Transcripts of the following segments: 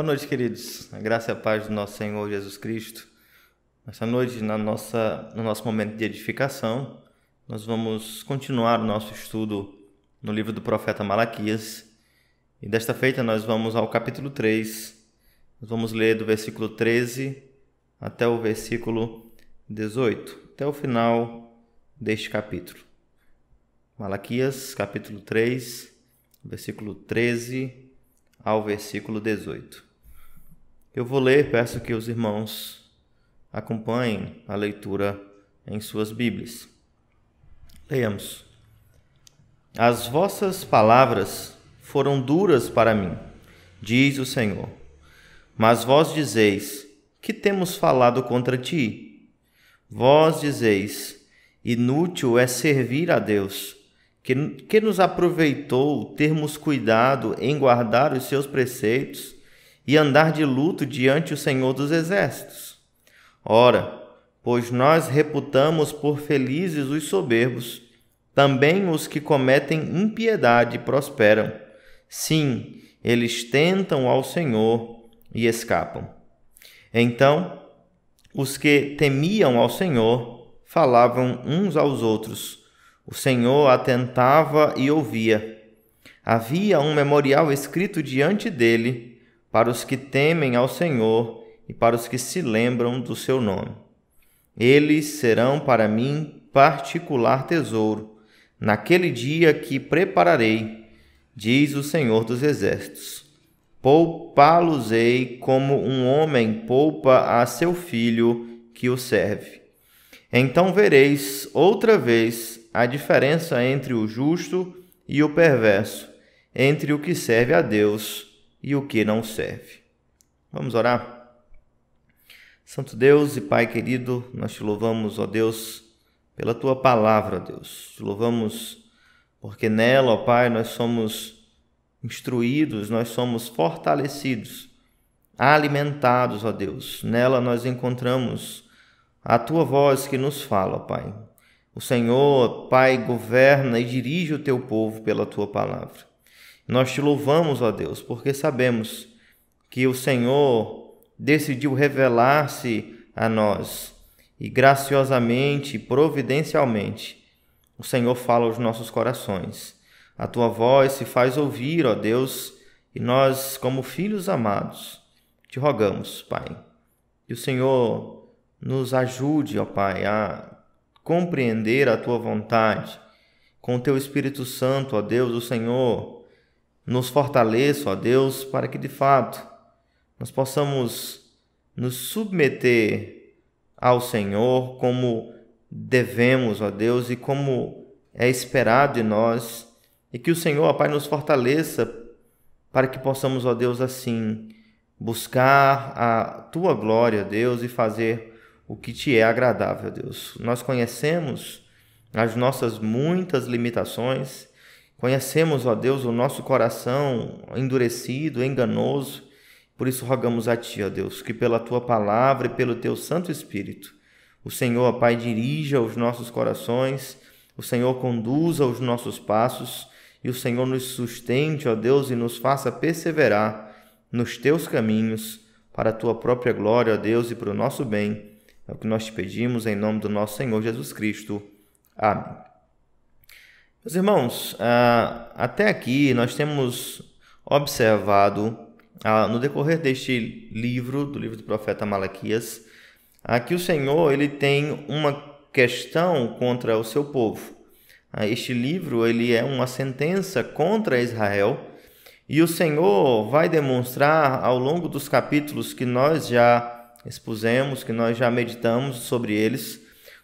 Boa noite, queridos. A graça e a paz do nosso Senhor Jesus Cristo. Essa noite, na nossa, no nosso momento de edificação, nós vamos continuar o nosso estudo no livro do profeta Malaquias. E desta feita nós vamos ao capítulo 3. Nós vamos ler do versículo 13 até o versículo 18, até o final deste capítulo. Malaquias, capítulo 3, versículo 13 ao versículo 18. Eu vou ler, peço que os irmãos acompanhem a leitura em suas Bíblias. Leiamos. As vossas palavras foram duras para mim, diz o Senhor. Mas vós dizeis: Que temos falado contra ti? Vós dizeis: Inútil é servir a Deus. Que, que nos aproveitou termos cuidado em guardar os seus preceitos e andar de luto diante o Senhor dos Exércitos? Ora, pois nós reputamos por felizes os soberbos, também os que cometem impiedade prosperam. Sim, eles tentam ao Senhor e escapam. Então, os que temiam ao Senhor falavam uns aos outros. O Senhor atentava e ouvia. Havia um memorial escrito diante dele para os que temem ao Senhor e para os que se lembram do seu nome. Eles serão para mim particular tesouro, naquele dia que prepararei, diz o Senhor dos Exércitos. Poupá-los-ei como um homem poupa a seu filho que o serve. Então vereis outra vez a diferença entre o justo e o perverso, entre o que serve a Deus e o que não serve. Vamos orar? Santo Deus e Pai querido, nós te louvamos, ó Deus, pela tua palavra, Deus. Te louvamos porque nela, ó Pai, nós somos instruídos, nós somos fortalecidos, alimentados, ó Deus. Nela nós encontramos a tua voz que nos fala, ó Pai. O Senhor, Pai, governa e dirige o teu povo pela tua palavra. Nós te louvamos, ó Deus, porque sabemos que o Senhor decidiu revelar-se a nós e graciosamente, providencialmente, o Senhor fala aos nossos corações. A tua voz se faz ouvir, ó Deus, e nós, como filhos amados, te rogamos, Pai, que o Senhor nos ajude, ó Pai, a compreender a tua vontade. Com teu Espírito Santo, ó Deus, o Senhor nos fortaleça, ó Deus, para que de fato nós possamos nos submeter ao Senhor como devemos, ó Deus, e como é esperado de nós, e que o Senhor, ó Pai, nos fortaleça para que possamos, ó Deus, assim buscar a tua glória, Deus, e fazer o que te é agradável, Deus. Nós conhecemos as nossas muitas limitações, conhecemos, ó Deus, o nosso coração endurecido, enganoso, por isso rogamos a Ti, ó Deus, que pela Tua palavra e pelo Teu Santo Espírito, o Senhor, ó Pai, dirija os nossos corações, o Senhor conduza os nossos passos e o Senhor nos sustente, ó Deus, e nos faça perseverar nos Teus caminhos para a Tua própria glória, ó Deus, e para o nosso bem. É o que nós te pedimos em nome do nosso Senhor Jesus Cristo. Amém. Meus irmãos, ah, até aqui nós temos observado ah, no decorrer deste livro, do livro do profeta Malaquias, aqui o Senhor ele tem uma questão contra o seu povo. Ah, este livro ele é uma sentença contra Israel e o Senhor vai demonstrar ao longo dos capítulos que nós já expusemos, que nós já meditamos sobre eles,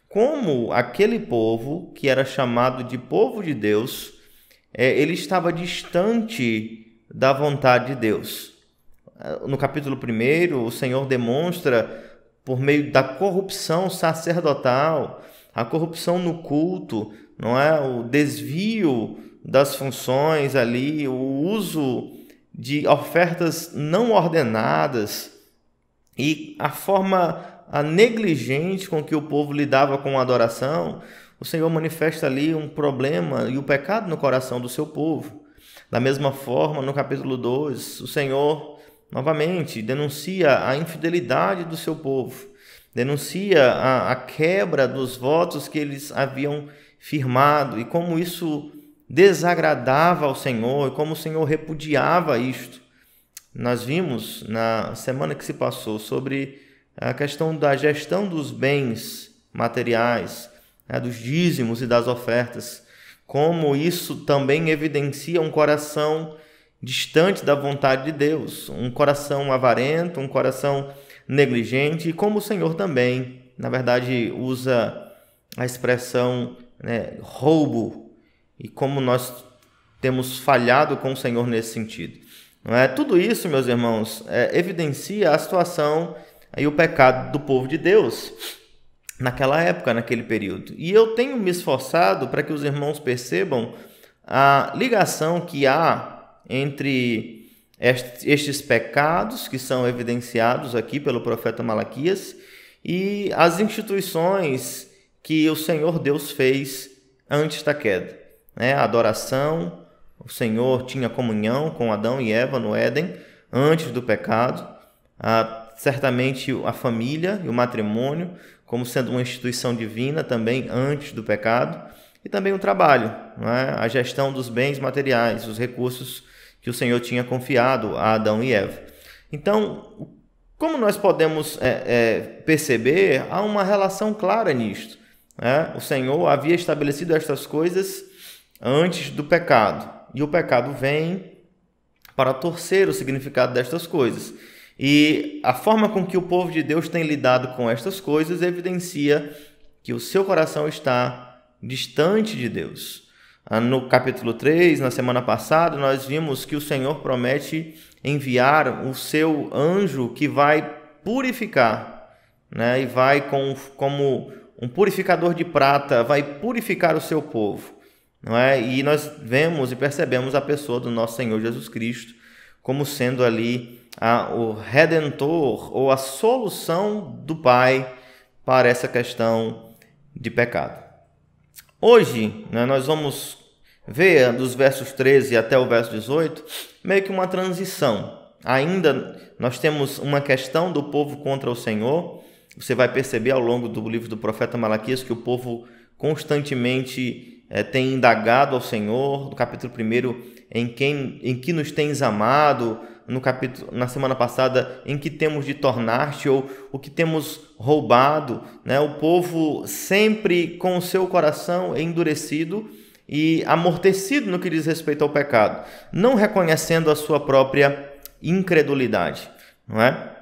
como aquele povo que era chamado de povo de Deus, é, ele estava distante da vontade de Deus. No capítulo 1, o Senhor demonstra, por meio da corrupção sacerdotal, a corrupção no culto, não é? O desvio das funções ali, o uso de ofertas não ordenadas e a forma a negligente com que o povo lidava com a adoração, o Senhor manifesta ali um problema e o pecado no coração do seu povo. Da mesma forma, no capítulo 2, o Senhor novamente denuncia a infidelidade do seu povo, denuncia a, a quebra dos votos que eles haviam firmado e como isso desagradava ao Senhor e como o Senhor repudiava isto. Nós vimos na semana que se passou sobre a questão da gestão dos bens materiais, né, dos dízimos e das ofertas, como isso também evidencia um coração distante da vontade de Deus, um coração avarento, um coração negligente, e como o Senhor também, na verdade, usa a expressão né, roubo, e como nós temos falhado com o Senhor nesse sentido. É? Tudo isso, meus irmãos, é, evidencia a situação e o pecado do povo de Deus naquela época, naquele período. E eu tenho me esforçado para que os irmãos percebam a ligação que há entre estes pecados que são evidenciados aqui pelo profeta Malaquias e as instituições que o Senhor Deus fez antes da queda. Né? A adoração, o Senhor tinha comunhão com Adão e Eva no Éden antes do pecado. Ah, certamente a família e o matrimônio como sendo uma instituição divina também antes do pecado, e também o trabalho, é? a gestão dos bens materiais, os recursos que o Senhor tinha confiado a Adão e Eva. Então, como nós podemos é, é, perceber, há uma relação clara nisto. Né? O Senhor havia estabelecido estas coisas antes do pecado, e o pecado vem para torcer o significado destas coisas. E a forma com que o povo de Deus tem lidado com estas coisas evidencia que o seu coração está distante de Deus. Ah, no capítulo 3, na semana passada, nós vimos que o Senhor promete enviar o seu anjo que vai purificar, né? e vai com, como um purificador de prata, vai purificar o seu povo. Não é? E nós vemos e percebemos a pessoa do nosso Senhor Jesus Cristo como sendo ali a, o redentor ou a solução do Pai para essa questão de pecado. Hoje, né, nós vamos ver dos versos 13 até o verso 18 meio que uma transição. Ainda nós temos uma questão do povo contra o Senhor. Você vai perceber ao longo do livro do profeta Malaquias que o povo constantemente é, tem indagado ao Senhor. No capítulo 1, em quem em que nos tens amado, no capítulo na semana passada, em que temos de tornar-te ou o que temos roubado, né? O povo sempre com o seu coração endurecido e amortecido no que diz respeito ao pecado, não reconhecendo a sua própria incredulidade, não é?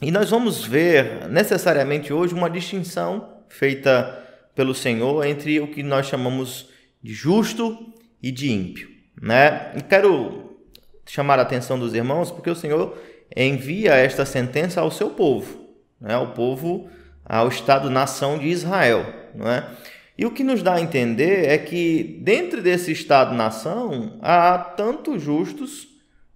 E nós vamos ver necessariamente hoje uma distinção feita pelo Senhor entre o que nós chamamos de justo e de ímpio, né? E quero chamar a atenção dos irmãos, porque o Senhor envia esta sentença ao seu povo, né? ao povo, ao Estado-nação de Israel. Não é? E o que nos dá a entender é que dentro desse Estado-nação há tanto justos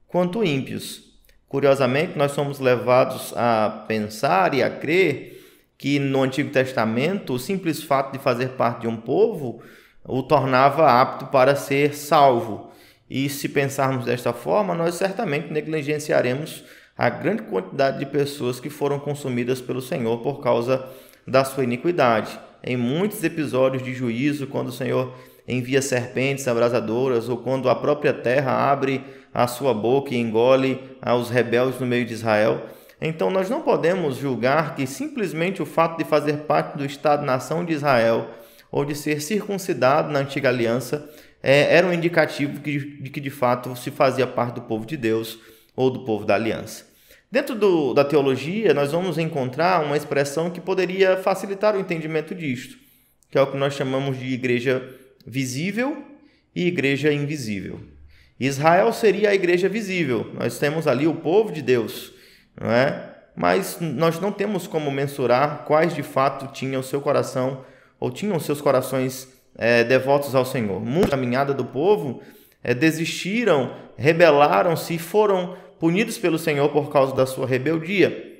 quanto ímpios. Curiosamente, nós somos levados a pensar e a crer que no Antigo Testamento o simples fato de fazer parte de um povo o tornava apto para ser salvo. E se pensarmos desta forma, nós certamente negligenciaremos a grande quantidade de pessoas que foram consumidas pelo Senhor por causa da sua iniquidade. Em muitos episódios de juízo, quando o Senhor envia serpentes abrasadoras ou quando a própria terra abre a sua boca e engole os rebeldes no meio de Israel, então nós não podemos julgar que simplesmente o fato de fazer parte do Estado-nação de Israel ou de ser circuncidado na antiga aliança é, era um indicativo de que de fato se fazia parte do povo de Deus ou do povo da aliança. Dentro do, da teologia, nós vamos encontrar uma expressão que poderia facilitar o entendimento disto, que é o que nós chamamos de igreja visível e igreja invisível. Israel seria a igreja visível, nós temos ali o povo de Deus, não é? mas nós não temos como mensurar quais de fato tinham seu coração ou tinham seus corações é, devotos ao Senhor. Muita caminhada do povo é, desistiram, rebelaram-se e foram punidos pelo Senhor por causa da sua rebeldia.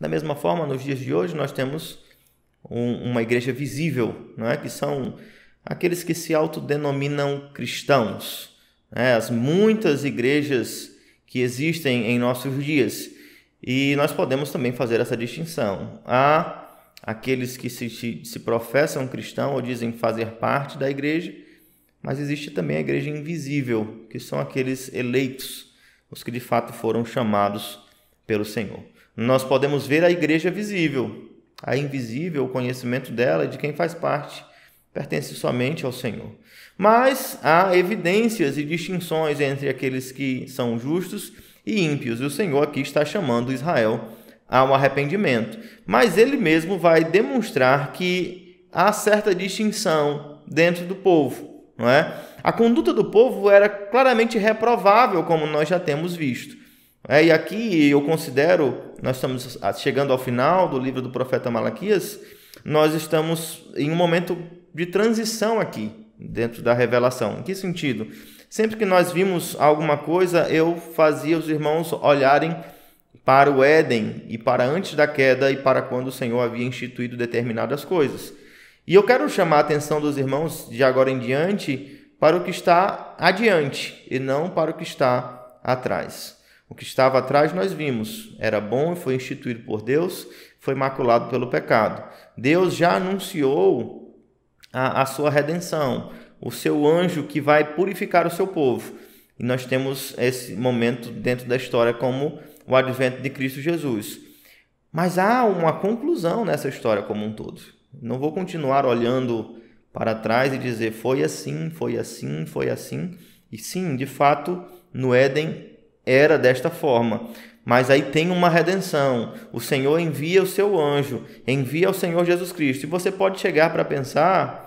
Da mesma forma, nos dias de hoje, nós temos um, uma igreja visível, não é? que são aqueles que se autodenominam cristãos, né? as muitas igrejas que existem em nossos dias. E nós podemos também fazer essa distinção. Há aqueles que se, se professam cristão ou dizem fazer parte da igreja, mas existe também a igreja invisível, que são aqueles eleitos, os que de fato foram chamados pelo Senhor. Nós podemos ver a igreja visível, a invisível, o conhecimento dela de quem faz parte, pertence somente ao Senhor. Mas há evidências e distinções entre aqueles que são justos e ímpios, e o Senhor aqui está chamando Israel a um arrependimento. Mas ele mesmo vai demonstrar que há certa distinção dentro do povo, não é? A conduta do povo era claramente reprovável, como nós já temos visto. É, e aqui eu considero, nós estamos chegando ao final do livro do profeta Malaquias, nós estamos em um momento de transição aqui, dentro da revelação. Em que sentido? Sempre que nós vimos alguma coisa, eu fazia os irmãos olharem para o Éden e para antes da queda e para quando o Senhor havia instituído determinadas coisas. E eu quero chamar a atenção dos irmãos de agora em diante para o que está adiante e não para o que está atrás. O que estava atrás nós vimos, era bom e foi instituído por Deus, foi maculado pelo pecado. Deus já anunciou a, a sua redenção, o seu anjo que vai purificar o seu povo. E nós temos esse momento dentro da história como o advento de Cristo Jesus. Mas há uma conclusão nessa história como um todo. Não vou continuar olhando para trás e dizer foi assim, foi assim, foi assim. E sim, de fato, no Éden era desta forma. Mas aí tem uma redenção. O Senhor envia o seu anjo, envia o Senhor Jesus Cristo. E você pode chegar para pensar,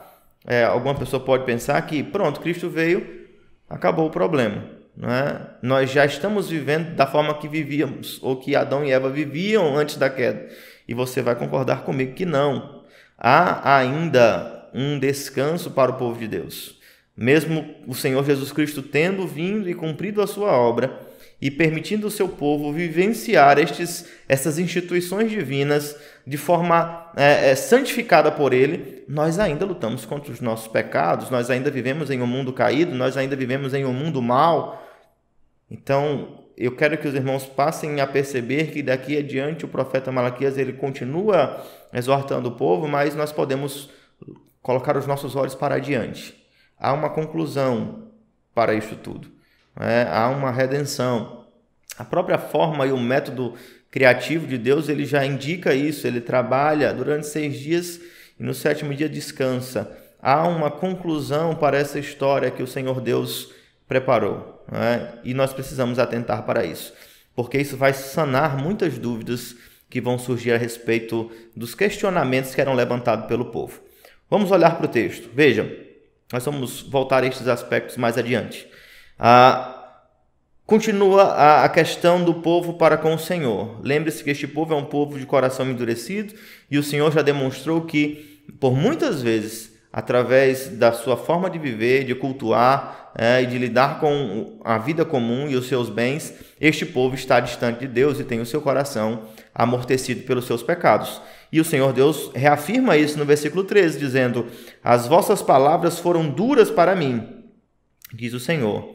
é, alguma pessoa pode pensar que, pronto, Cristo veio, acabou o problema. Não é? Nós já estamos vivendo da forma que vivíamos, ou que Adão e Eva viviam antes da queda. E você vai concordar comigo que não. Há ainda um descanso para o povo de Deus. Mesmo o Senhor Jesus Cristo tendo vindo e cumprido a sua obra, e permitindo o seu povo vivenciar estes, essas instituições divinas de forma é, é, santificada por ele, nós ainda lutamos contra os nossos pecados, nós ainda vivemos em um mundo caído, nós ainda vivemos em um mundo mau. Então, eu quero que os irmãos passem a perceber que daqui adiante o profeta Malaquias ele continua exortando o povo, mas nós podemos colocar os nossos olhos para adiante. Há uma conclusão para isso tudo é, há uma redenção. A própria forma e o método criativo de Deus ele já indica isso. Ele trabalha durante seis dias e no sétimo dia descansa. Há uma conclusão para essa história que o Senhor Deus preparou é? e nós precisamos atentar para isso, porque isso vai sanar muitas dúvidas que vão surgir a respeito dos questionamentos que eram levantados pelo povo. Vamos olhar para o texto. Vejam, nós vamos voltar a estes aspectos mais adiante. Ah, continua a, a questão do povo para com o Senhor. Lembre-se que este povo é um povo de coração endurecido e o Senhor já demonstrou que, por muitas vezes, através da sua forma de viver, de cultuar é, e de lidar com a vida comum e os seus bens, este povo está distante de Deus e tem o seu coração amortecido pelos seus pecados. E o Senhor Deus reafirma isso no versículo 13, dizendo: As vossas palavras foram duras para mim, diz o Senhor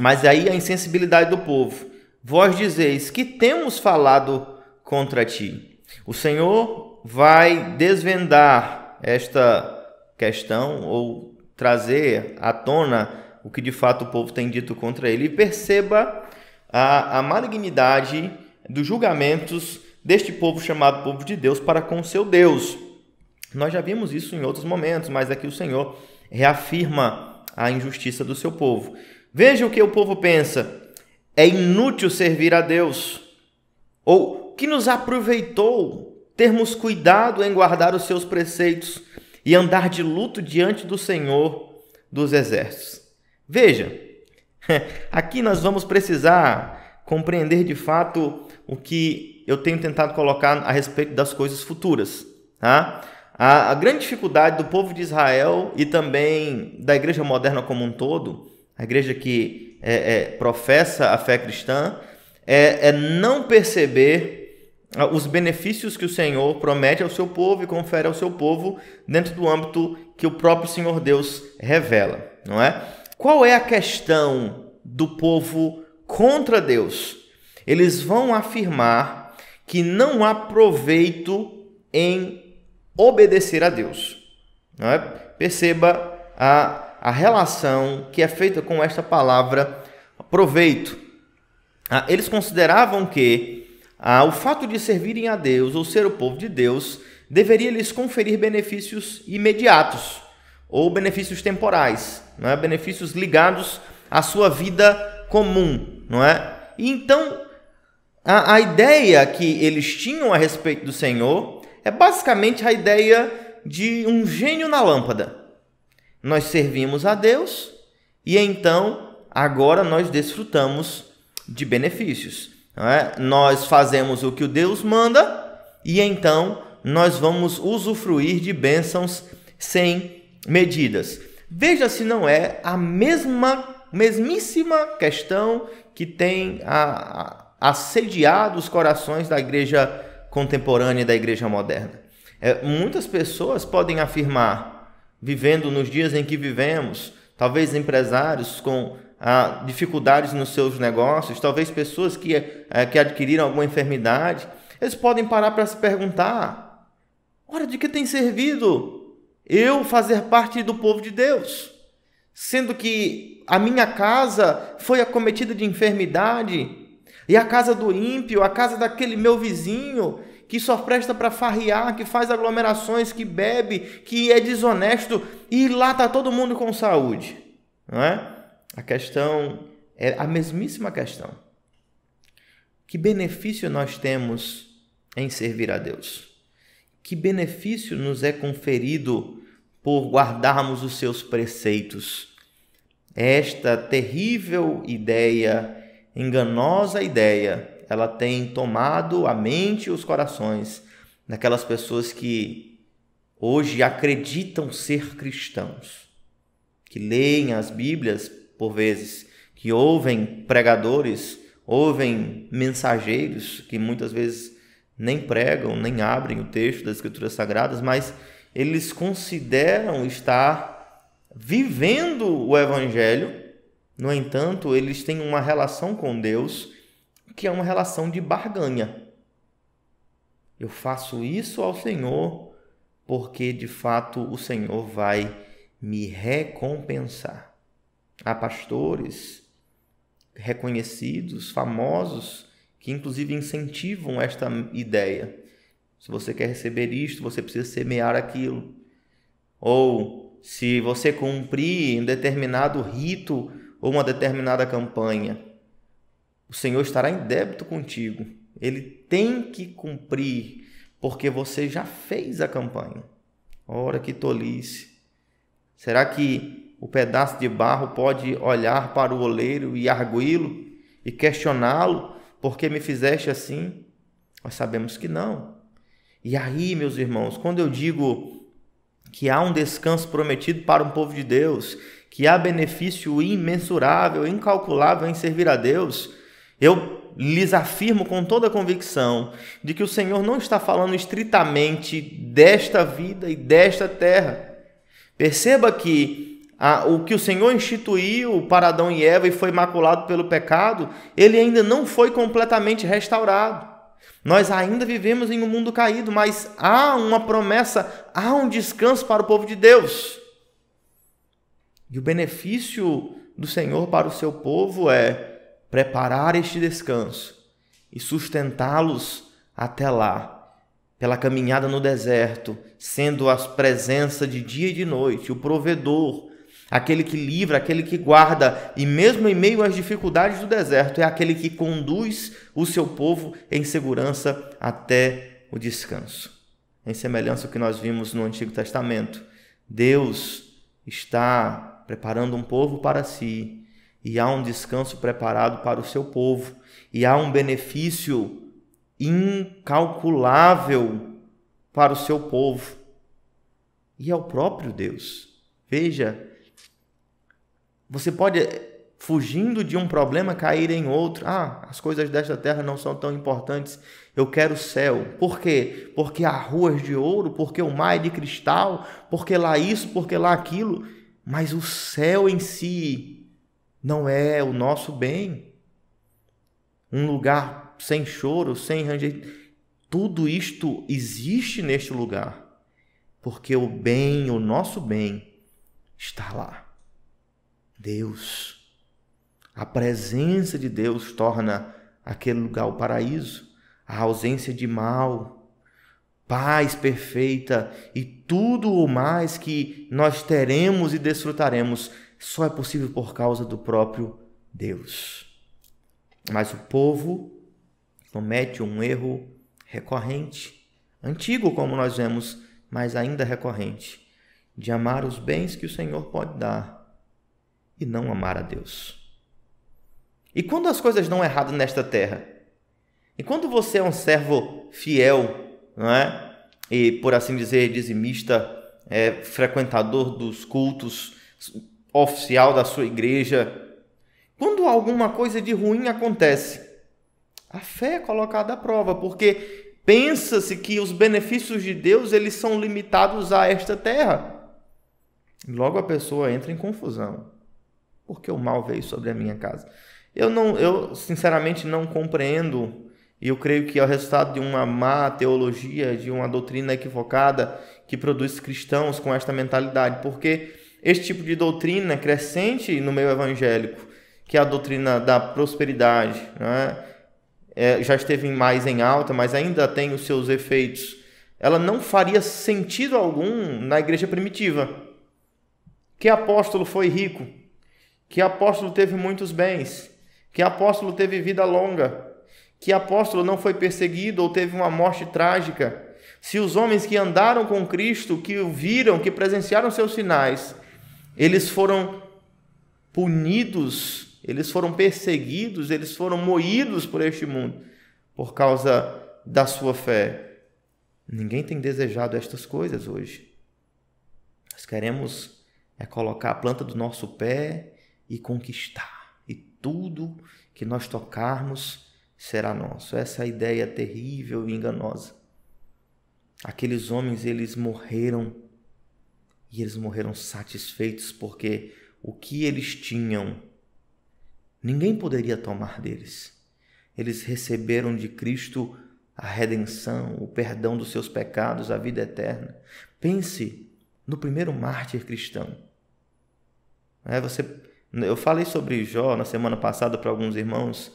mas aí a insensibilidade do povo. Vós dizeis que temos falado contra ti. O Senhor vai desvendar esta questão ou trazer à tona o que de fato o povo tem dito contra ele. E perceba a, a malignidade dos julgamentos deste povo chamado povo de Deus para com seu Deus. Nós já vimos isso em outros momentos, mas aqui o Senhor reafirma a injustiça do seu povo. Veja o que o povo pensa: é inútil servir a Deus. Ou que nos aproveitou termos cuidado em guardar os seus preceitos e andar de luto diante do Senhor dos exércitos. Veja, aqui nós vamos precisar compreender de fato o que eu tenho tentado colocar a respeito das coisas futuras. Tá? A, a grande dificuldade do povo de Israel e também da igreja moderna como um todo a igreja que é, é, professa a fé cristã, é, é não perceber os benefícios que o Senhor promete ao seu povo e confere ao seu povo dentro do âmbito que o próprio Senhor Deus revela, não é? Qual é a questão do povo contra Deus? Eles vão afirmar que não há proveito em obedecer a Deus. Não é? Perceba a, a relação que é feita com esta palavra proveito. Ah, eles consideravam que ah, o fato de servirem a Deus ou ser o povo de Deus deveria lhes conferir benefícios imediatos ou benefícios temporais, não é? benefícios ligados à sua vida comum, não é? E então a, a ideia que eles tinham a respeito do Senhor é basicamente a ideia de um gênio na lâmpada. Nós servimos a Deus e então agora nós desfrutamos de benefícios. É? Nós fazemos o que o Deus manda e então nós vamos usufruir de bênçãos sem medidas. Veja se não é a mesma, mesmíssima questão que tem a, a, assediado os corações da igreja contemporânea e da igreja moderna. É, muitas pessoas podem afirmar, vivendo nos dias em que vivemos, talvez empresários com ah, dificuldades nos seus negócios, talvez pessoas que, eh, que adquiriram alguma enfermidade, eles podem parar para se perguntar: ora, de que tem servido eu fazer parte do povo de Deus? Sendo que a minha casa foi acometida de enfermidade, e a casa do ímpio, a casa daquele meu vizinho, que só presta para farriar, que faz aglomerações, que bebe, que é desonesto, e lá está todo mundo com saúde. Não é? A questão é a mesmíssima questão. Que benefício nós temos em servir a Deus? Que benefício nos é conferido por guardarmos os seus preceitos? Esta terrível ideia, enganosa ideia, ela tem tomado a mente e os corações daquelas pessoas que hoje acreditam ser cristãos, que leem as Bíblias por vezes, que ouvem pregadores, ouvem mensageiros que muitas vezes nem pregam, nem abrem o texto das Escrituras Sagradas, mas eles consideram estar vivendo o Evangelho, no entanto, eles têm uma relação com Deus que é uma relação de barganha. Eu faço isso ao Senhor porque de fato o Senhor vai me recompensar. Há pastores reconhecidos, famosos, que inclusive incentivam esta ideia. Se você quer receber isto, você precisa semear aquilo. Ou se você cumprir um determinado rito ou uma determinada campanha, o Senhor estará em débito contigo. Ele tem que cumprir, porque você já fez a campanha. Ora, que tolice! Será que o pedaço de barro pode olhar para o oleiro e arguí-lo e questioná-lo, por que me fizeste assim? Nós sabemos que não. E aí, meus irmãos, quando eu digo que há um descanso prometido para um povo de Deus, que há benefício imensurável, incalculável em servir a Deus, eu lhes afirmo com toda a convicção de que o Senhor não está falando estritamente desta vida e desta terra. Perceba que o que o Senhor instituiu para Adão e Eva e foi maculado pelo pecado, ele ainda não foi completamente restaurado. Nós ainda vivemos em um mundo caído, mas há uma promessa, há um descanso para o povo de Deus. E o benefício do Senhor para o seu povo é preparar este descanso e sustentá-los até lá, pela caminhada no deserto, sendo a presença de dia e de noite, o provedor, aquele que livra, aquele que guarda, e mesmo em meio às dificuldades do deserto, é aquele que conduz o seu povo em segurança até o descanso. Em semelhança ao que nós vimos no Antigo Testamento, Deus está preparando um povo para si, e há um descanso preparado para o seu povo, e há um benefício incalculável para o seu povo. E é o próprio Deus. Veja, você pode fugindo de um problema, cair em outro. Ah, as coisas desta terra não são tão importantes. Eu quero o céu. Por quê? Porque há ruas de ouro, porque o mar é de cristal, porque lá isso, porque lá aquilo. Mas o céu em si não é o nosso bem. Um lugar sem choro, sem ranger. Tudo isto existe neste lugar. Porque o bem, o nosso bem, está lá. Deus a presença de Deus torna aquele lugar o paraíso, a ausência de mal, paz perfeita e tudo o mais que nós teremos e desfrutaremos só é possível por causa do próprio Deus. Mas o povo comete um erro recorrente, antigo como nós vemos, mas ainda recorrente, de amar os bens que o Senhor pode dar e não amar a Deus. E quando as coisas dão errado nesta terra? E quando você é um servo fiel, não é? E por assim dizer, dizimista, é, frequentador dos cultos, oficial da sua igreja, quando alguma coisa de ruim acontece, a fé é colocada à prova, porque pensa-se que os benefícios de Deus eles são limitados a esta terra. Logo a pessoa entra em confusão, porque o mal veio sobre a minha casa. Eu não, eu sinceramente não compreendo e eu creio que é o resultado de uma má teologia, de uma doutrina equivocada que produz cristãos com esta mentalidade, porque este tipo de doutrina crescente no meio evangélico, que é a doutrina da prosperidade, é? É, já esteve mais em alta, mas ainda tem os seus efeitos. Ela não faria sentido algum na igreja primitiva. Que apóstolo foi rico? Que apóstolo teve muitos bens? Que apóstolo teve vida longa? Que apóstolo não foi perseguido ou teve uma morte trágica? Se os homens que andaram com Cristo, que o viram, que presenciaram seus sinais, eles foram punidos, eles foram perseguidos, eles foram moídos por este mundo por causa da sua fé. Ninguém tem desejado estas coisas hoje. Nós queremos é colocar a planta do nosso pé e conquistar tudo que nós tocarmos será nosso. Essa é ideia terrível e enganosa. Aqueles homens, eles morreram e eles morreram satisfeitos porque o que eles tinham ninguém poderia tomar deles. Eles receberam de Cristo a redenção, o perdão dos seus pecados, a vida eterna. Pense no primeiro mártir cristão. É, você eu falei sobre Jó na semana passada para alguns irmãos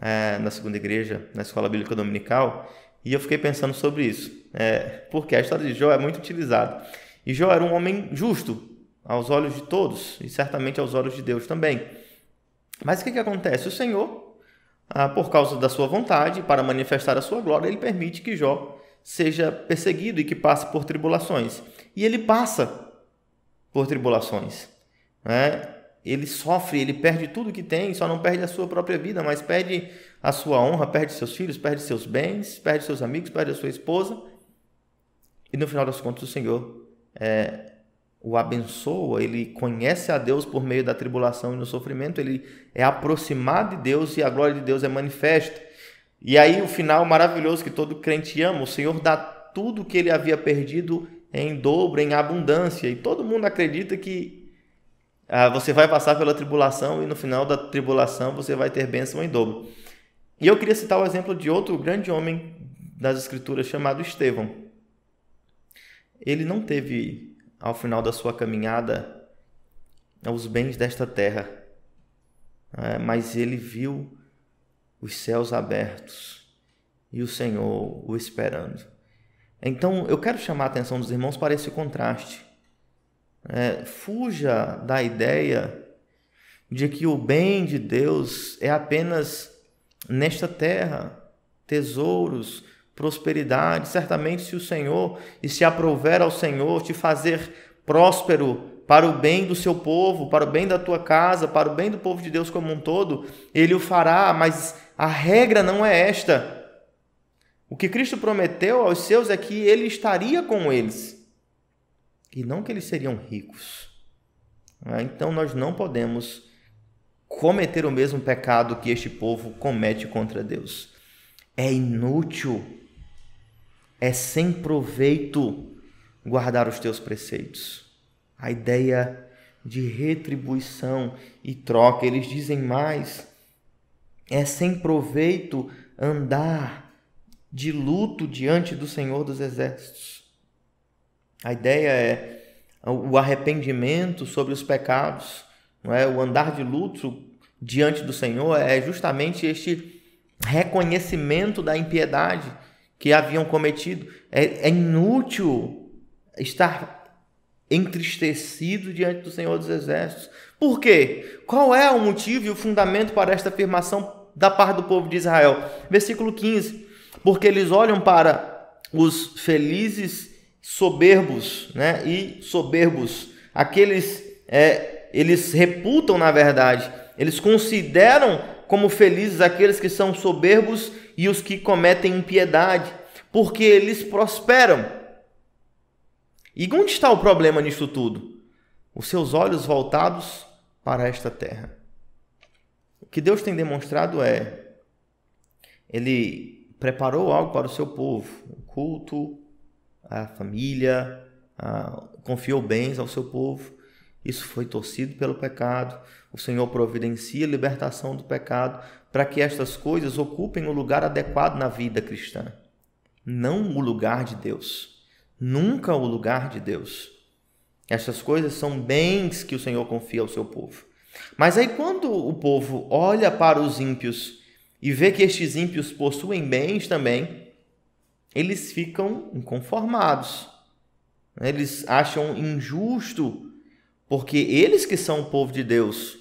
é, na segunda igreja, na escola bíblica dominical, e eu fiquei pensando sobre isso, é, porque a história de Jó é muito utilizada. E Jó era um homem justo aos olhos de todos e certamente aos olhos de Deus também. Mas o que, que acontece? O Senhor, ah, por causa da sua vontade, para manifestar a sua glória, ele permite que Jó seja perseguido e que passe por tribulações. E ele passa por tribulações. Né? ele sofre, ele perde tudo que tem, só não perde a sua própria vida, mas perde a sua honra, perde seus filhos, perde seus bens, perde seus amigos, perde a sua esposa. E no final das contas, o Senhor é, o abençoa, ele conhece a Deus por meio da tribulação e no sofrimento, ele é aproximado de Deus e a glória de Deus é manifesta. E aí o final maravilhoso que todo crente ama, o Senhor dá tudo que ele havia perdido em dobro, em abundância. E todo mundo acredita que ah, você vai passar pela tribulação e no final da tribulação você vai ter bênção em dobro. E eu queria citar o exemplo de outro grande homem das Escrituras chamado Estevão. Ele não teve, ao final da sua caminhada, os bens desta terra, né, mas ele viu os céus abertos e o Senhor o esperando. Então, eu quero chamar a atenção dos irmãos para esse contraste. É, fuja da ideia de que o bem de Deus é apenas nesta terra, tesouros, prosperidade. Certamente, se o Senhor e se aprover ao Senhor te fazer próspero para o bem do seu povo, para o bem da tua casa, para o bem do povo de Deus como um todo, ele o fará, mas a regra não é esta. O que Cristo prometeu aos seus é que ele estaria com eles e não que eles seriam ricos. Ah, então nós não podemos cometer o mesmo pecado que este povo comete contra Deus. É inútil, é sem proveito guardar os teus preceitos. A ideia de retribuição e troca, eles dizem mais, é sem proveito andar de luto diante do Senhor dos Exércitos. A ideia é o arrependimento sobre os pecados, não é? O andar de luto diante do Senhor é justamente este reconhecimento da impiedade que haviam cometido. É, é inútil estar entristecido diante do Senhor dos Exércitos. Por quê? Qual é o motivo e o fundamento para esta afirmação da parte do povo de Israel? Versículo 15. Porque eles olham para os felizes soberbos, né? E soberbos, aqueles é, eles reputam na verdade, eles consideram como felizes aqueles que são soberbos e os que cometem impiedade, porque eles prosperam. E onde está o problema nisto tudo? Os seus olhos voltados para esta terra. O que Deus tem demonstrado é ele preparou algo para o seu povo, o culto, a família, a, confiou bens ao seu povo. Isso foi torcido pelo pecado. O Senhor providencia a libertação do pecado para que estas coisas ocupem o lugar adequado na vida cristã, não o lugar de Deus. Nunca o lugar de Deus. Estas coisas são bens que o Senhor confia ao seu povo. Mas aí, quando o povo olha para os ímpios e vê que estes ímpios possuem bens também, eles ficam inconformados. Eles acham injusto, porque eles que são o povo de Deus,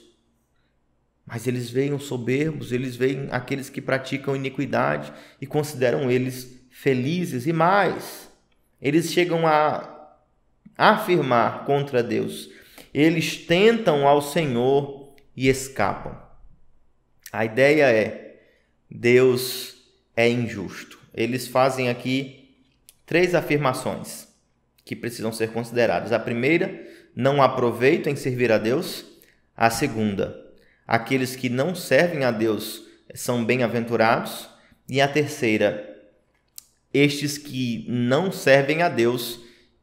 mas eles veem os soberbos, eles veem aqueles que praticam iniquidade e consideram eles felizes e mais. Eles chegam a afirmar contra Deus. Eles tentam ao Senhor e escapam. A ideia é: Deus é injusto eles fazem aqui três afirmações que precisam ser consideradas. A primeira, não há proveito em servir a Deus. A segunda, aqueles que não servem a Deus são bem-aventurados. E a terceira, estes que não servem a Deus,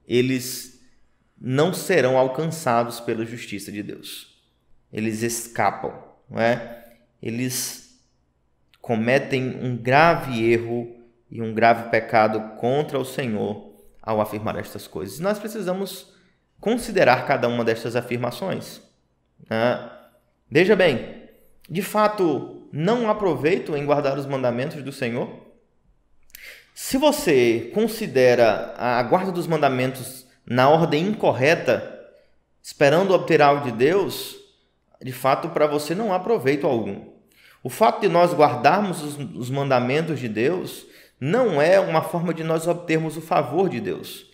eles não serão alcançados pela justiça de Deus. Eles escapam, não é? Eles cometem um grave erro e um grave pecado contra o Senhor ao afirmar estas coisas. Nós precisamos considerar cada uma destas afirmações. Né? Veja bem, de fato, não há proveito em guardar os mandamentos do Senhor? Se você considera a guarda dos mandamentos na ordem incorreta, esperando obter algo de Deus, de fato, para você não há proveito algum. O fato de nós guardarmos os, os mandamentos de Deus não é uma forma de nós obtermos o favor de Deus,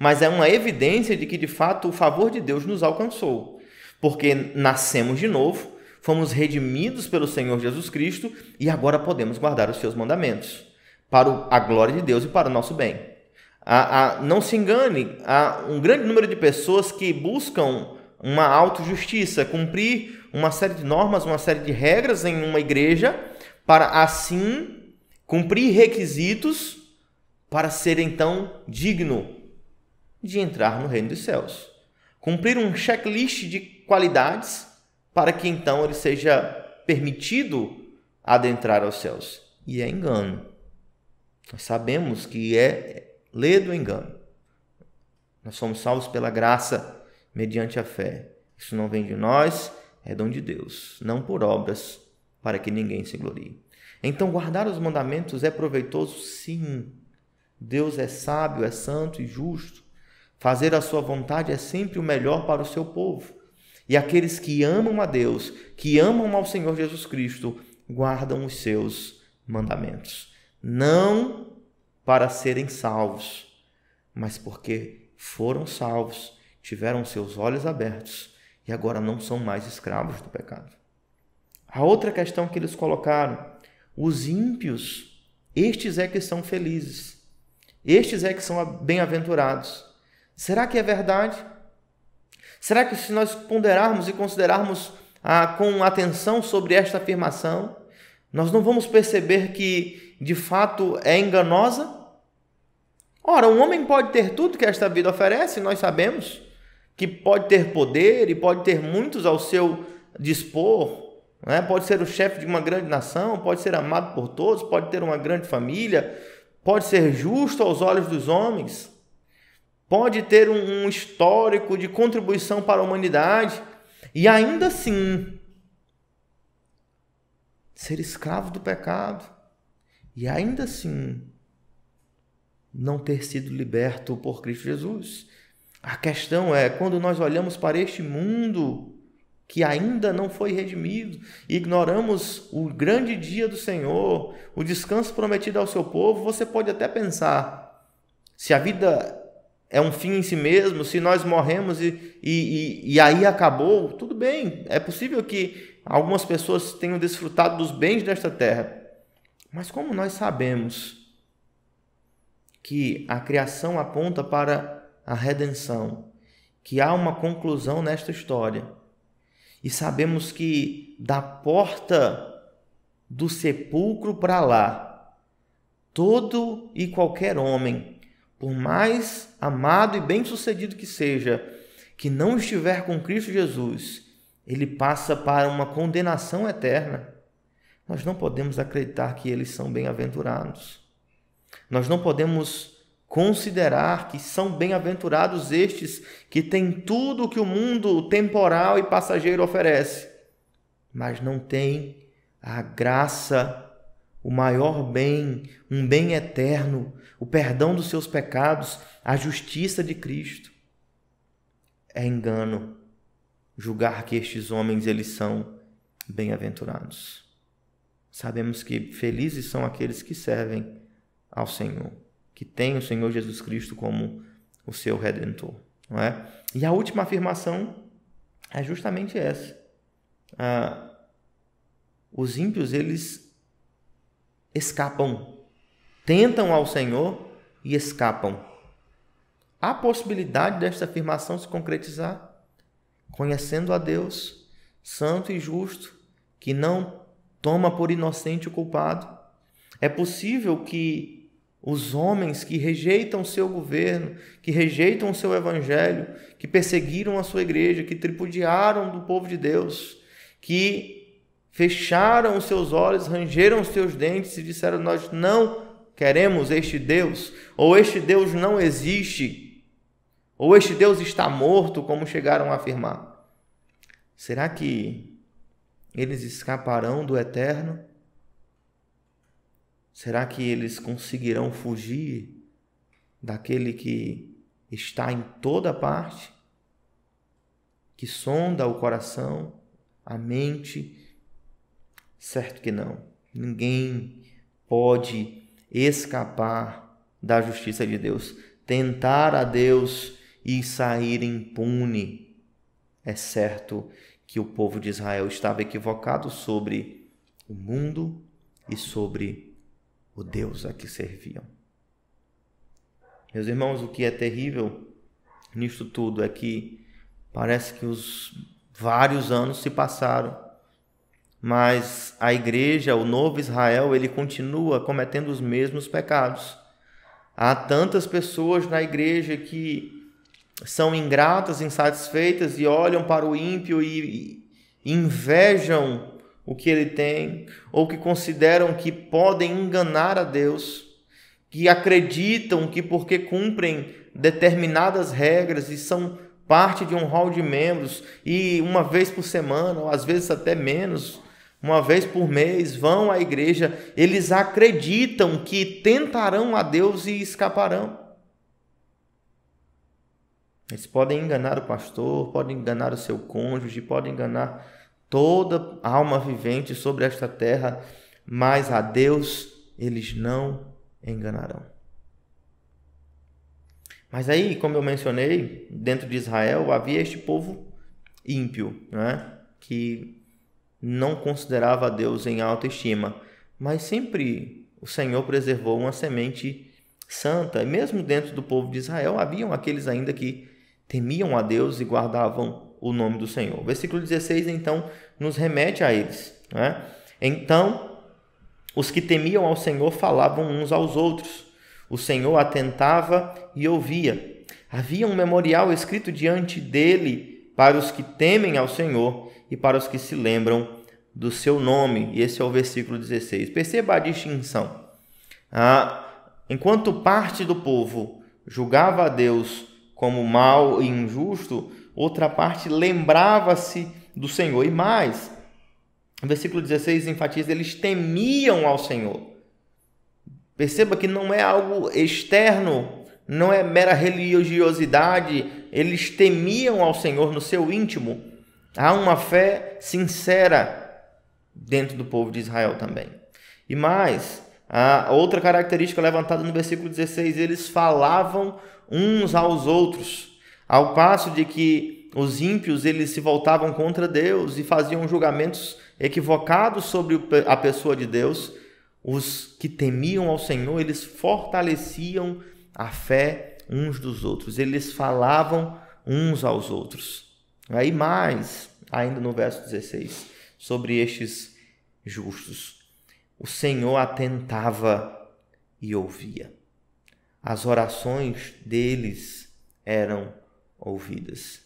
mas é uma evidência de que de fato o favor de Deus nos alcançou, porque nascemos de novo, fomos redimidos pelo Senhor Jesus Cristo e agora podemos guardar os seus mandamentos para a glória de Deus e para o nosso bem. A, a, não se engane, há um grande número de pessoas que buscam uma autojustiça, cumprir uma série de normas, uma série de regras em uma igreja, para assim cumprir requisitos para ser então digno de entrar no reino dos céus. Cumprir um checklist de qualidades para que então ele seja permitido adentrar aos céus. E é engano. Nós sabemos que é ledo engano. Nós somos salvos pela graça mediante a fé. Isso não vem de nós, é dom de Deus, não por obras, para que ninguém se glorie. Então, guardar os mandamentos é proveitoso? Sim. Deus é sábio, é santo e justo. Fazer a sua vontade é sempre o melhor para o seu povo. E aqueles que amam a Deus, que amam ao Senhor Jesus Cristo, guardam os seus mandamentos. Não para serem salvos, mas porque foram salvos, tiveram seus olhos abertos e agora não são mais escravos do pecado. A outra questão que eles colocaram os ímpios, estes é que são felizes. Estes é que são bem-aventurados. Será que é verdade? Será que se nós ponderarmos e considerarmos ah, com atenção sobre esta afirmação, nós não vamos perceber que de fato é enganosa? Ora, um homem pode ter tudo que esta vida oferece, nós sabemos que pode ter poder e pode ter muitos ao seu dispor, né? pode ser o chefe de uma grande nação, pode ser amado por todos, pode ter uma grande família, pode ser justo aos olhos dos homens, pode ter um, um histórico de contribuição para a humanidade e ainda assim ser escravo do pecado e ainda assim não ter sido liberto por Cristo Jesus. A questão é quando nós olhamos para este mundo que ainda não foi redimido, ignoramos o grande dia do Senhor, o descanso prometido ao seu povo, você pode até pensar: se a vida é um fim em si mesmo, se nós morremos e, e, e aí acabou, tudo bem, é possível que algumas pessoas tenham desfrutado dos bens desta terra, mas como nós sabemos que a criação aponta para a redenção, que há uma conclusão nesta história e sabemos que da porta do sepulcro para lá, todo e qualquer homem, por mais amado e bem-sucedido que seja, que não estiver com Cristo Jesus, ele passa para uma condenação eterna. Nós não podemos acreditar que eles são bem-aventurados. Nós não podemos considerar que são bem-aventurados estes que têm tudo o que o mundo temporal e passageiro oferece, mas não têm a graça, o maior bem, um bem eterno, o perdão dos seus pecados, a justiça de Cristo. É engano julgar que estes homens eles são bem-aventurados. Sabemos que felizes são aqueles que servem ao Senhor que tem o Senhor Jesus Cristo como o seu redentor, não é? E a última afirmação é justamente essa. Ah, os ímpios eles escapam, tentam ao Senhor e escapam. Há possibilidade desta afirmação se concretizar, conhecendo a Deus, santo e justo, que não toma por inocente o culpado. É possível que os homens que rejeitam o seu governo, que rejeitam o seu evangelho, que perseguiram a sua igreja, que tripudiaram do povo de Deus, que fecharam os seus olhos, rangeram os seus dentes e disseram: Nós não queremos este Deus, ou este Deus não existe, ou este Deus está morto, como chegaram a afirmar. Será que eles escaparão do eterno? Será que eles conseguirão fugir daquele que está em toda parte, que sonda o coração, a mente? Certo que não. Ninguém pode escapar da justiça de Deus, tentar a Deus e sair impune. É certo que o povo de Israel estava equivocado sobre o mundo e sobre o Deus a que serviam. Meus irmãos, o que é terrível nisto tudo é que parece que os vários anos se passaram, mas a igreja, o novo Israel, ele continua cometendo os mesmos pecados. Há tantas pessoas na igreja que são ingratas, insatisfeitas e olham para o ímpio e invejam o que ele tem, ou que consideram que podem enganar a Deus, que acreditam que porque cumprem determinadas regras e são parte de um hall de membros e uma vez por semana, ou às vezes até menos, uma vez por mês, vão à igreja, eles acreditam que tentarão a Deus e escaparão. Eles podem enganar o pastor, podem enganar o seu cônjuge, podem enganar toda alma vivente sobre esta terra, mas a Deus eles não enganarão. Mas aí, como eu mencionei, dentro de Israel havia este povo ímpio, né? que não considerava a Deus em alta estima, mas sempre o Senhor preservou uma semente santa. E mesmo dentro do povo de Israel haviam aqueles ainda que temiam a Deus e guardavam o nome do Senhor. Versículo 16, então, nos remete a eles. Né? Então, os que temiam ao Senhor falavam uns aos outros. O Senhor atentava e ouvia. Havia um memorial escrito diante dele para os que temem ao Senhor e para os que se lembram do seu nome. E esse é o versículo 16. Perceba a distinção. Ah, enquanto parte do povo julgava a Deus como mal e injusto, outra parte lembrava-se do Senhor. E mais, o versículo 16 enfatiza: eles temiam ao Senhor. Perceba que não é algo externo, não é mera religiosidade, eles temiam ao Senhor no seu íntimo. Há uma fé sincera dentro do povo de Israel também. E mais, a outra característica levantada no versículo 16, eles falavam uns aos outros, ao passo de que os ímpios eles se voltavam contra Deus e faziam julgamentos equivocados sobre a pessoa de Deus, os que temiam ao Senhor, eles fortaleciam a fé uns dos outros, eles falavam uns aos outros. Aí mais, ainda no verso 16, sobre estes justos. O Senhor atentava e ouvia. As orações deles eram ouvidas.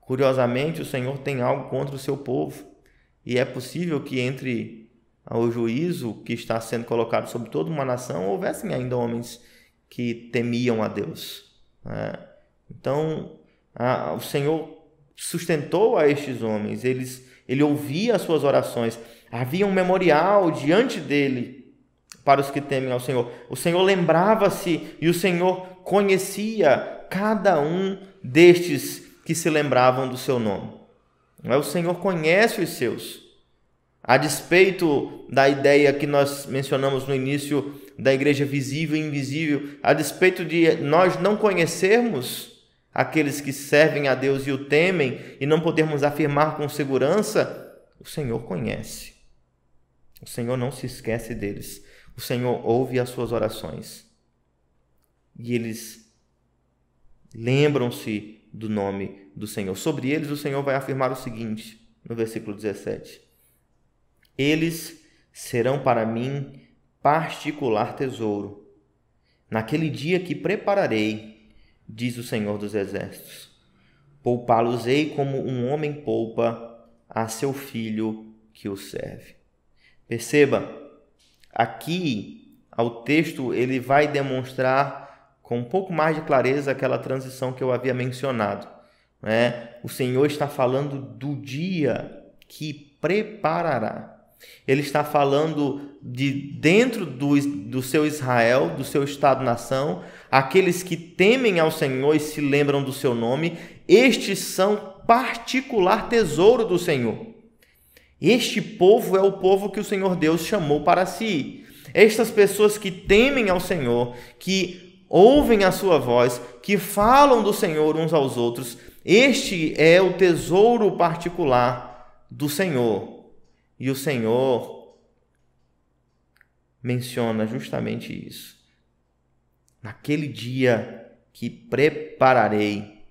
Curiosamente, o Senhor tem algo contra o seu povo, e é possível que entre o juízo que está sendo colocado sobre toda uma nação houvessem ainda homens que temiam a Deus. Né? Então, a, o Senhor sustentou a estes homens, eles, ele ouvia as suas orações, Havia um memorial diante dele para os que temem ao Senhor. O Senhor lembrava-se e o Senhor conhecia cada um destes que se lembravam do seu nome. O Senhor conhece os seus. A despeito da ideia que nós mencionamos no início da igreja visível e invisível, a despeito de nós não conhecermos aqueles que servem a Deus e o temem e não podermos afirmar com segurança, o Senhor conhece. O Senhor não se esquece deles. O Senhor ouve as suas orações. E eles lembram-se do nome do Senhor. Sobre eles, o Senhor vai afirmar o seguinte, no versículo 17: Eles serão para mim particular tesouro. Naquele dia que prepararei, diz o Senhor dos Exércitos, poupá-los-ei como um homem poupa a seu filho que o serve. Perceba, aqui ao texto ele vai demonstrar com um pouco mais de clareza aquela transição que eu havia mencionado. Né? O Senhor está falando do dia que preparará. Ele está falando de dentro do, do seu Israel, do seu Estado-nação, aqueles que temem ao Senhor e se lembram do seu nome, estes são particular tesouro do Senhor. Este povo é o povo que o Senhor Deus chamou para si. Estas pessoas que temem ao Senhor, que ouvem a sua voz, que falam do Senhor uns aos outros, este é o tesouro particular do Senhor. E o Senhor menciona justamente isso. Naquele dia que prepararei,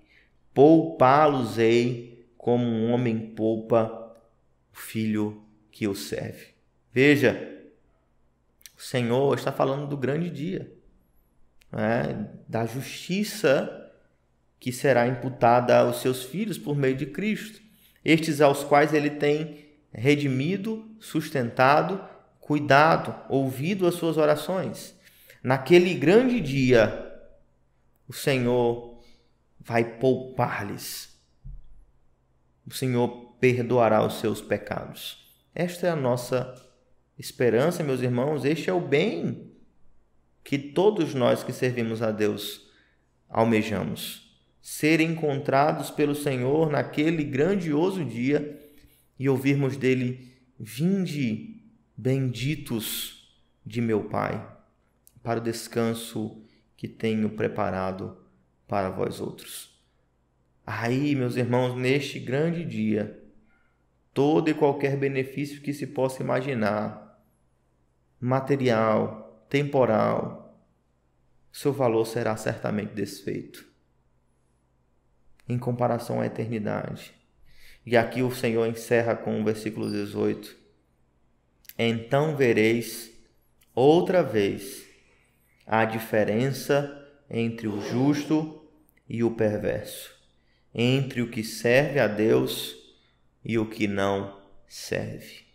poupá-los-ei como um homem poupa filho que o serve. Veja, o Senhor está falando do grande dia, né? da justiça que será imputada aos seus filhos por meio de Cristo, estes aos quais ele tem redimido, sustentado, cuidado, ouvido as suas orações. Naquele grande dia, o Senhor vai poupar-lhes. O Senhor perdoará os seus pecados. Esta é a nossa esperança, meus irmãos, este é o bem que todos nós que servimos a Deus almejamos. Ser encontrados pelo Senhor naquele grandioso dia e ouvirmos dele: Vinde, benditos de meu Pai, para o descanso que tenho preparado para vós outros. Aí, meus irmãos, neste grande dia, todo e qualquer benefício que se possa imaginar, material, temporal, seu valor será certamente desfeito em comparação à eternidade. E aqui o Senhor encerra com o versículo 18: Então vereis outra vez a diferença entre o justo e o perverso, entre o que serve a Deus e o que não serve.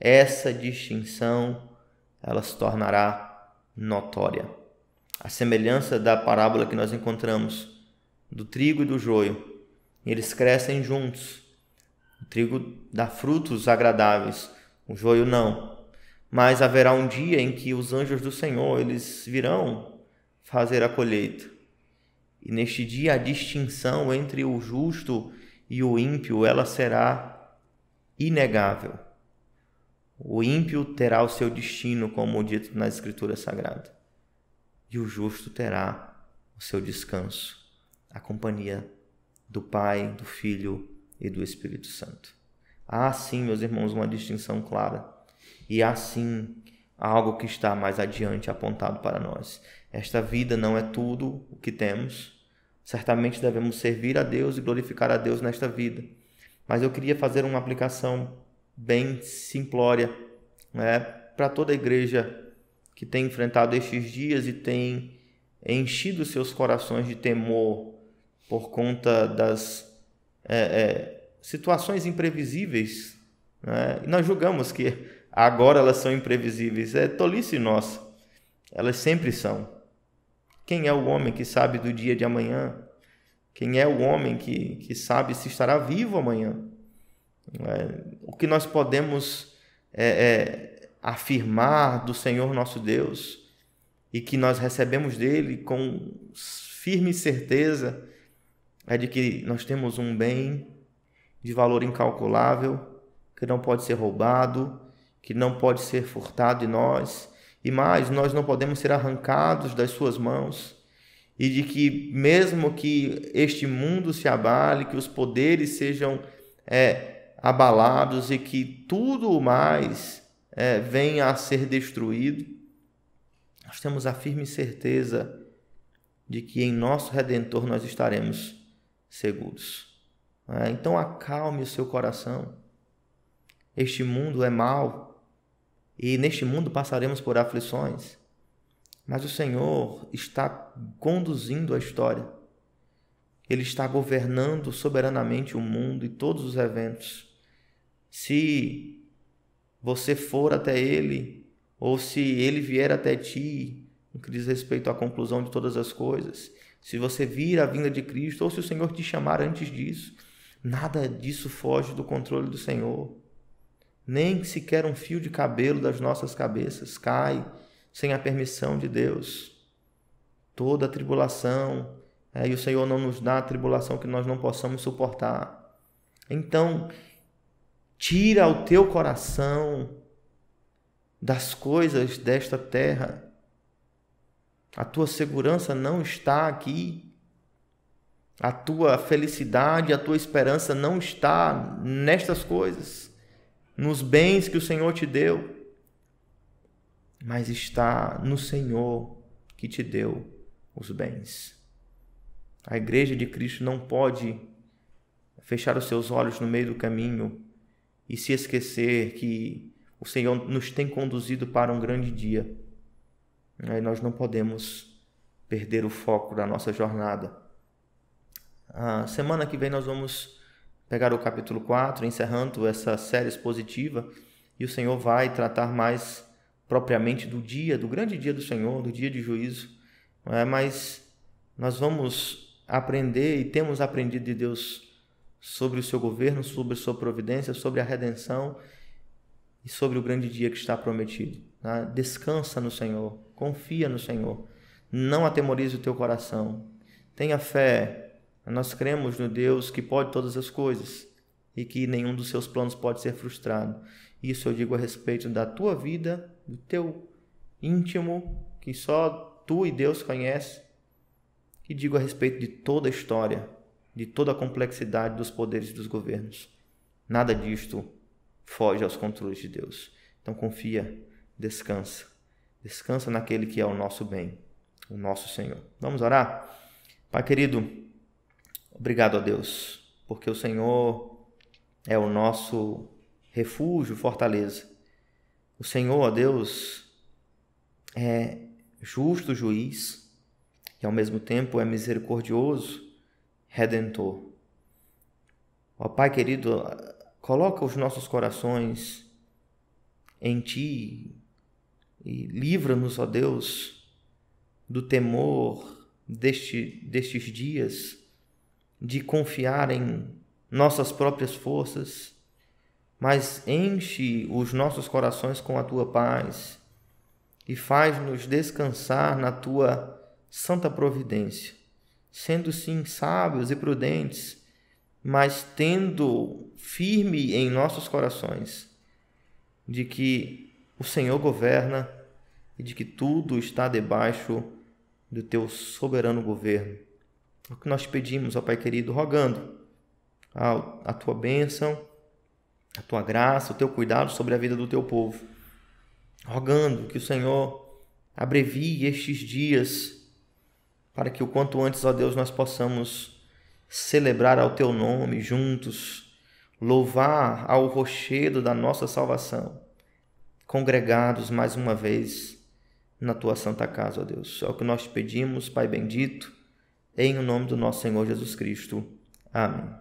Essa distinção ela se tornará notória. A semelhança da parábola que nós encontramos do trigo e do joio, eles crescem juntos. O trigo dá frutos agradáveis, o joio não. Mas haverá um dia em que os anjos do Senhor, eles virão fazer a colheita. E neste dia a distinção entre o justo e o ímpio, ela será inegável. O ímpio terá o seu destino, como dito na Escritura Sagrada, e o justo terá o seu descanso, a companhia do Pai, do Filho e do Espírito Santo. Há sim, meus irmãos, uma distinção clara, e há sim algo que está mais adiante apontado para nós. Esta vida não é tudo o que temos. Certamente devemos servir a Deus e glorificar a Deus nesta vida. Mas eu queria fazer uma aplicação bem simplória né, para toda a igreja que tem enfrentado estes dias e tem enchido seus corações de temor por conta das é, é, situações imprevisíveis. Né? E nós julgamos que agora elas são imprevisíveis. É tolice nossa. Elas sempre são. Quem é o homem que sabe do dia de amanhã? Quem é o homem que, que sabe se estará vivo amanhã? É, o que nós podemos é, é, afirmar do Senhor nosso Deus e que nós recebemos dele com firme certeza é de que nós temos um bem de valor incalculável que não pode ser roubado, que não pode ser furtado de nós, e mais, nós não podemos ser arrancados das suas mãos, e de que mesmo que este mundo se abale, que os poderes sejam é, abalados e que tudo mais é, venha a ser destruído, nós temos a firme certeza de que em nosso Redentor nós estaremos seguros. É, então acalme o seu coração. Este mundo é mau e neste mundo passaremos por aflições, mas o Senhor está conduzindo a história. Ele está governando soberanamente o mundo e todos os eventos. Se você for até ele, ou se ele vier até ti, no que diz respeito à conclusão de todas as coisas, se você vir a vinda de Cristo, ou se o Senhor te chamar antes disso, nada disso foge do controle do Senhor. Nem sequer um fio de cabelo das nossas cabeças cai sem a permissão de Deus. Toda a tribulação, é, e o Senhor não nos dá a tribulação que nós não possamos suportar. Então, Tira o teu coração das coisas desta terra. A tua segurança não está aqui. A tua felicidade, a tua esperança não está nestas coisas, nos bens que o Senhor te deu, mas está no Senhor que te deu os bens. A igreja de Cristo não pode fechar os seus olhos no meio do caminho e se esquecer que o Senhor nos tem conduzido para um grande dia. Aí nós não podemos perder o foco da nossa jornada. A semana que vem nós vamos pegar o capítulo 4, encerrando essa série expositiva, e o Senhor vai tratar mais propriamente do dia, do grande dia do Senhor, do dia de juízo. É? Mas nós vamos aprender e temos aprendido de Deus sobre o seu governo, sobre a sua providência, sobre a redenção e sobre o grande dia que está prometido. Né? Descansa no Senhor, confia no Senhor, não atemorize o teu coração, tenha fé. Nós cremos no Deus que pode todas as coisas e que nenhum dos seus planos pode ser frustrado. Isso eu digo a respeito da tua vida, do teu íntimo, que só tu e Deus conhecem, e digo a respeito de toda a história de toda a complexidade dos poderes dos governos. Nada disto foge aos controles de Deus. Então confia, descansa. Descansa naquele que é o nosso bem, o nosso Senhor. Vamos orar? Pai querido, obrigado a Deus, porque o Senhor é o nosso refúgio, fortaleza. O Senhor, ó Deus, é justo juiz e ao mesmo tempo é misericordioso, redentor. Ó Pai querido, coloca os nossos corações em Ti e livra-nos, ó Deus, do temor deste, destes dias, de confiar em nossas próprias forças, mas enche os nossos corações com a Tua paz e faz-nos descansar na Tua santa providência, sendo sim sábios e prudentes, mas tendo firme em nossos corações de que o Senhor governa e de que tudo está debaixo do teu soberano governo. É o que nós pedimos, ó Pai querido, rogando a, tua bênção, a tua graça, o teu cuidado sobre a vida do teu povo. Rogando que o Senhor abrevie estes dias para que o quanto antes, ó Deus, nós possamos celebrar ao teu nome juntos, louvar ao rochedo da nossa salvação, congregados mais uma vez na tua santa casa, ó Deus. É o que nós pedimos, Pai bendito, em nome do nosso Senhor Jesus Cristo. Amém.